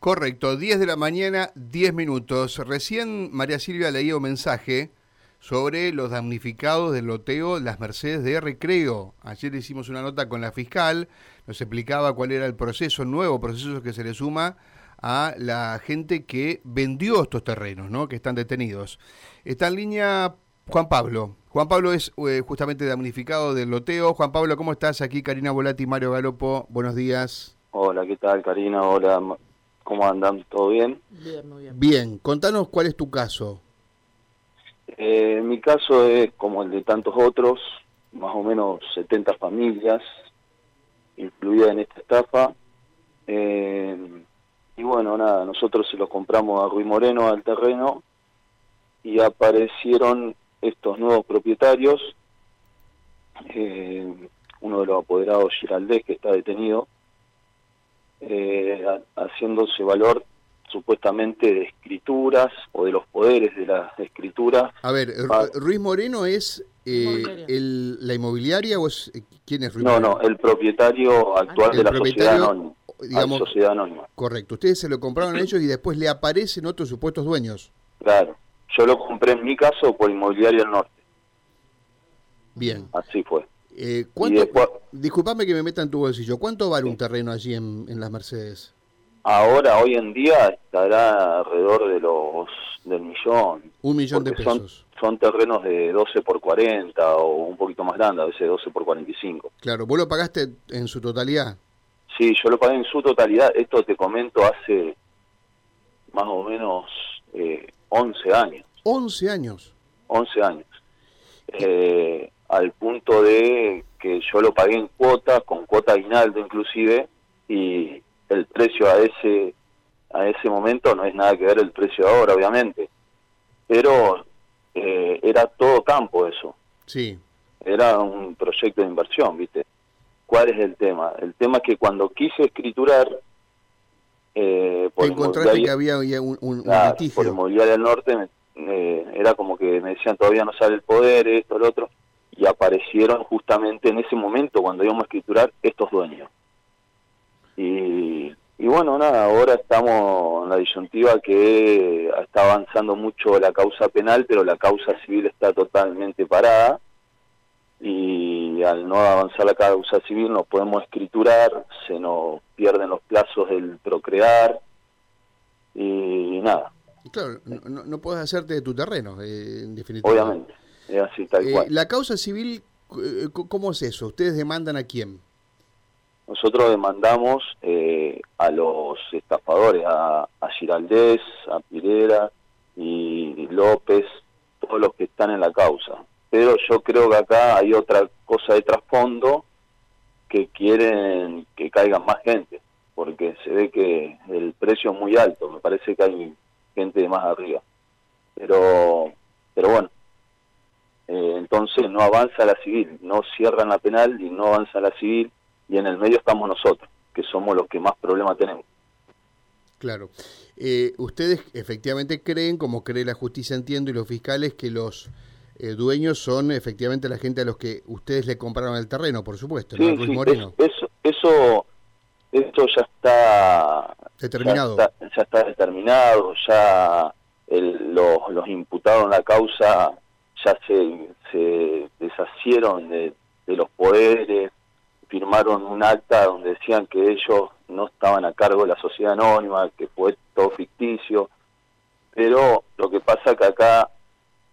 Correcto, 10 de la mañana, 10 minutos. Recién María Silvia leía un mensaje sobre los damnificados del loteo Las Mercedes de Recreo. Ayer hicimos una nota con la fiscal, nos explicaba cuál era el proceso, nuevo proceso que se le suma a la gente que vendió estos terrenos, ¿no? que están detenidos. Está en línea Juan Pablo. Juan Pablo es eh, justamente damnificado del loteo. Juan Pablo, ¿cómo estás? Aquí Karina Volati, Mario Galopo. Buenos días. Hola, ¿qué tal Karina? Hola, ¿cómo andan? ¿Todo bien? Bien, muy bien. Bien, contanos cuál es tu caso. Eh, mi caso es como el de tantos otros, más o menos 70 familias incluidas en esta estafa. Eh, y bueno, nada, nosotros se lo compramos a Ruiz Moreno al terreno y aparecieron estos nuevos propietarios, eh, uno de los apoderados Giraldés que está detenido, eh, haciéndose valor supuestamente de escrituras o de los poderes de las escrituras. A ver, Ruiz Moreno es eh, el, la inmobiliaria o es quién es Ruiz No, no, el propietario actual de la sociedad anónima, digamos, sociedad anónima. Correcto, ustedes se lo compraron a ellos y después le aparecen otros supuestos dueños. Claro, yo lo compré en mi caso por Inmobiliaria del Norte. Bien. Así fue. Eh, ¿cuánto, disculpame que me meta en tu bolsillo. ¿Cuánto vale un terreno allí en, las Mercedes? Ahora, hoy en día, estará alrededor de los del millón. Un millón de pesos. Son, terrenos de 12 por 40 o un poquito más grande, a veces 12 por 45. Claro, ¿vos lo pagaste en su totalidad? Sí, yo lo pagué en su totalidad. Esto te comento hace más o menos eh, 11 años. 11 años. 11 años. Eh, al punto de que yo lo pagué en cuota, con cuota aguinaldo inclusive, y el precio a ese a ese momento no es nada que ver el precio de ahora, obviamente, pero eh, era todo campo eso. Sí. Era un proyecto de inversión, ¿viste? ¿Cuál es el tema? El tema es que cuando quise escriturar... Eh, por encontraste que había un, un, Por Inmobiliaria del Norte era como que me decían todavía no sale el poder, esto, lo otro, y aparecieron justamente en ese momento cuando íbamos a escriturar estos dueños. Y, y bueno, nada, ahora estamos en la disyuntiva que está avanzando mucho la causa penal, pero la causa civil está totalmente parada y al no avanzar la causa civil no podemos escriturar, se nos pierden los plazos del procrear y nada, Claro, no, no puedes hacerte de tu terreno, eh, en definitiva. Obviamente, es así, tal eh, cual. La causa civil, eh, ¿cómo es eso? ¿Ustedes demandan a quién? Nosotros demandamos a los estafadores, a, a Giraldés, a Pirera y López, todos los que están en la causa. Pero yo creo que acá hay otra cosa de trasfondo que quieren que caigan más gente, porque se ve que el precio es muy alto. Me parece que hay gente de más arriba. Pero, pero bueno, eh, entonces no avanza la civil, no cierran la penal y no avanza la civil y en el medio estamos nosotros, que somos los que más problemas tenemos. Claro. Eh, ustedes efectivamente creen, como cree la justicia, entiendo, y los fiscales, que los eh, dueños son efectivamente la gente a los que ustedes le compraron el terreno, por supuesto, sí, Moreno. eso, eso, eso ya está Determinado. Ya está, determinado, ya los, los imputados en la causa ya se, deshacieron de, los poderes, firmaron un acta donde decían que ellos no estaban a cargo de la sociedad anónima, que fue todo ficticio, pero lo que pasa que acá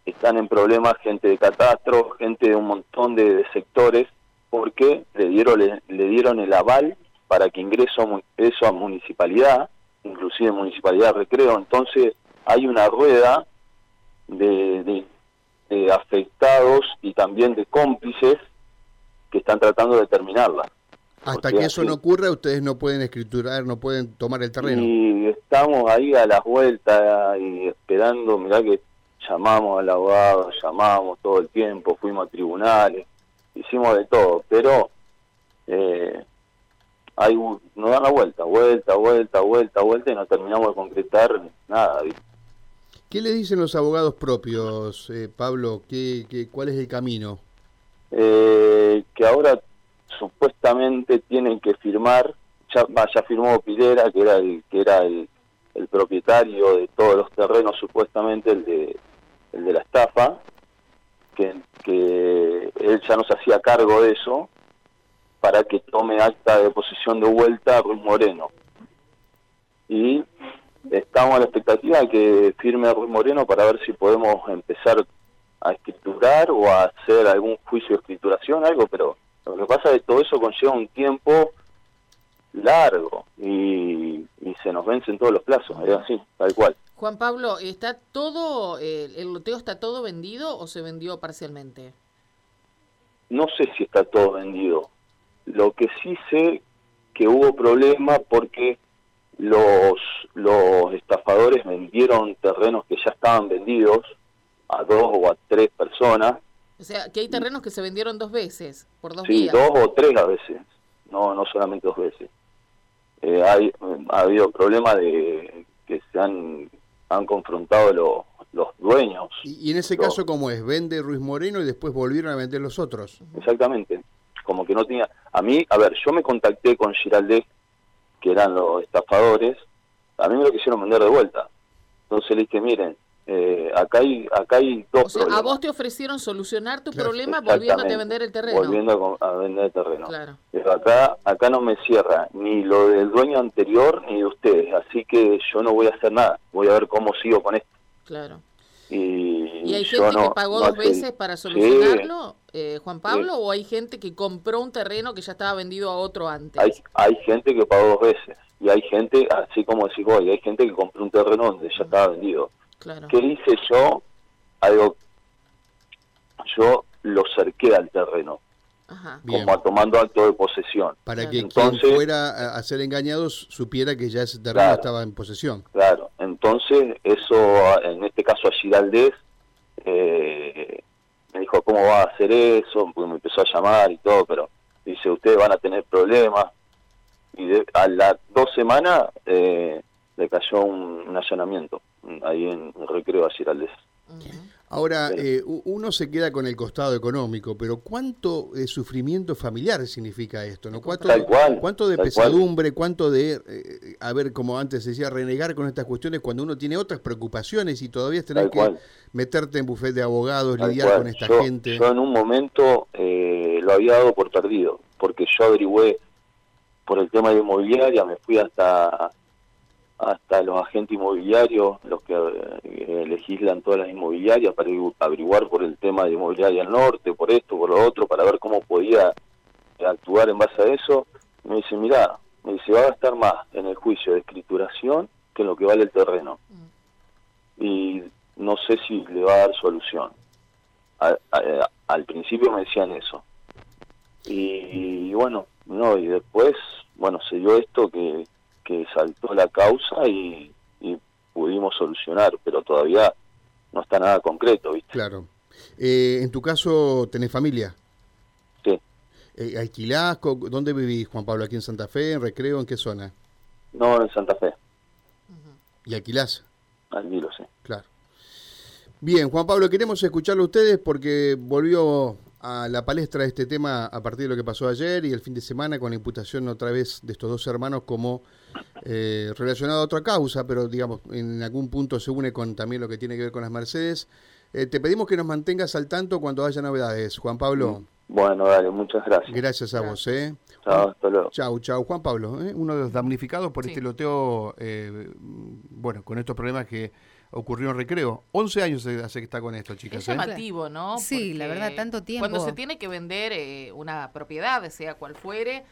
están en problemas gente de catastro, gente de un montón de, sectores, porque le dieron, le, le dieron el aval para que ingreso eso a municipalidad, inclusive municipalidad recreo, entonces hay una rueda de, afectados y también de cómplices que están tratando de terminarla. Hasta que eso no ocurra, ustedes no pueden escriturar, no pueden tomar el terreno. Y estamos ahí a las vueltas y esperando, mirá que llamamos al abogado, llamamos todo el tiempo, fuimos a tribunales, hicimos de todo, pero eh, hay nos dan la vuelta, vuelta, vuelta, vuelta, vuelta y no terminamos de concretar nada. ¿Qué le dicen los abogados propios, eh, Pablo? ¿Qué, qué, cuál es el camino? Eh, que ahora supuestamente tienen que firmar, ya, firmó Pilera, que era el que era el, el propietario de todos los terrenos, supuestamente el de, el de la estafa, que, él ya no se hacía cargo de eso, para que tome acta de posición de vuelta a Ruiz Moreno. Y estamos a la expectativa de que firme Ruiz Moreno para ver si podemos empezar a escriturar o a hacer algún juicio de escrituración, algo, pero lo que pasa es que todo eso conlleva un tiempo largo y, se nos vencen todos los plazos, es así, tal cual. Juan Pablo, ¿está todo, eh, el loteo está todo vendido o se vendió parcialmente? No sé si está todo vendido. Lo que sí sé que hubo problema porque los, los estafadores vendieron terrenos que ya estaban vendidos a dos o a tres personas. O sea, que hay terrenos que se vendieron dos veces, por dos sí, dos o tres a veces, no, no solamente dos veces. Eh, hay, ha habido problemas de que se han, han confrontado los, los dueños. ¿Y, en ese caso cómo es? ¿Vende Ruiz Moreno y después volvieron a vender los otros? Exactamente. Como que no tenía... A mí, a ver, yo me contacté con Giraldez, que eran los estafadores, a mí me lo quisieron vender de vuelta. Entonces le dije, miren, eh, acá hay acá hay dos o sea, a vos te ofrecieron solucionar tu problema volviéndote a vender el terreno. Volviendo a, vender el terreno. Pero acá acá no me cierra ni lo del dueño anterior ni de ustedes, así que yo no voy a hacer nada. Voy a ver cómo sigo con esto. Claro. Y, hay gente que pagó dos veces para solucionarlo, eh, Juan Pablo, o hay gente que compró un terreno que ya estaba vendido a otro antes? Hay, hay gente que pagó dos veces y hay gente, así como decís vos, hay gente que compró un terreno donde ya estaba vendido. ¿Qué hice yo? Algo, yo lo cerqué al terreno, como tomando acto de posesión. Para que quien fuera a ser engañado supiera que ya ese terreno estaba en posesión. Claro, entonces eso, en este caso a Giraldez, eh, me dijo, ¿cómo va a hacer eso? Porque me empezó a llamar y todo, pero dice, ustedes van a tener problemas. Y a las dos semanas eh, le cayó un allanamiento ahí en Recreo a Giraldez. Ahora, eh, uno se queda con el costado económico, pero ¿cuánto de sufrimiento familiar significa esto? ¿no? ¿Cuánto, ¿cuánto de pesadumbre, cuánto de, eh, a ver, como antes decía, renegar con estas cuestiones cuando uno tiene otras preocupaciones y todavía tenés que meterte en bufete de abogados, lidiar con esta gente? Yo en un momento eh, lo había dado por perdido, porque yo averigüé por el tema de inmobiliaria, me fui hasta hasta los agentes inmobiliarios, los que eh, legislan todas las inmobiliarias para averiguar por el tema de inmobiliaria al norte, por esto, por lo otro, para ver cómo podía actuar en base a eso. Me dice, mira, me dice, va a gastar más en el juicio de escrituración que en lo que vale el terreno. Mm. Y no sé si le va a dar solución. al principio me decían eso. Y, y bueno, no, y después, bueno, se dio esto que que saltó la causa y, pudimos solucionar, pero todavía no está nada concreto, ¿viste? Claro. Eh, en tu caso, ¿tenés familia? Sí. Eh, ¿Alquilás? ¿Dónde vivís, Juan Pablo? ¿Aquí en Santa Fe? ¿En Recreo? ¿En qué zona? No, en Santa Fe. ¿Y alquilás? Alquilo, sí. Claro. Bien, Juan Pablo, queremos escucharlo a ustedes porque volvió a la palestra este tema a partir de lo que pasó ayer y el fin de semana con la imputación otra vez de estos dos hermanos como eh, relacionado a otra causa, pero digamos, en algún punto se une con también lo que tiene que ver con las Mercedes. Eh, te pedimos que nos mantengas al tanto cuando haya novedades, Juan Pablo. Bueno, dale, muchas gracias. Gracias a vos, ¿eh? Chao, hasta luego. Chao, chao. Juan Pablo, ¿eh? uno de los damnificados por este loteo, eh, bueno, con estos problemas que ocurrió en recreo. 11 años hace que está con esto, chicas. Es llamativo, ¿no? Sí, la verdad, tanto tiempo. Cuando se tiene que vender una propiedad, sea cual fuere,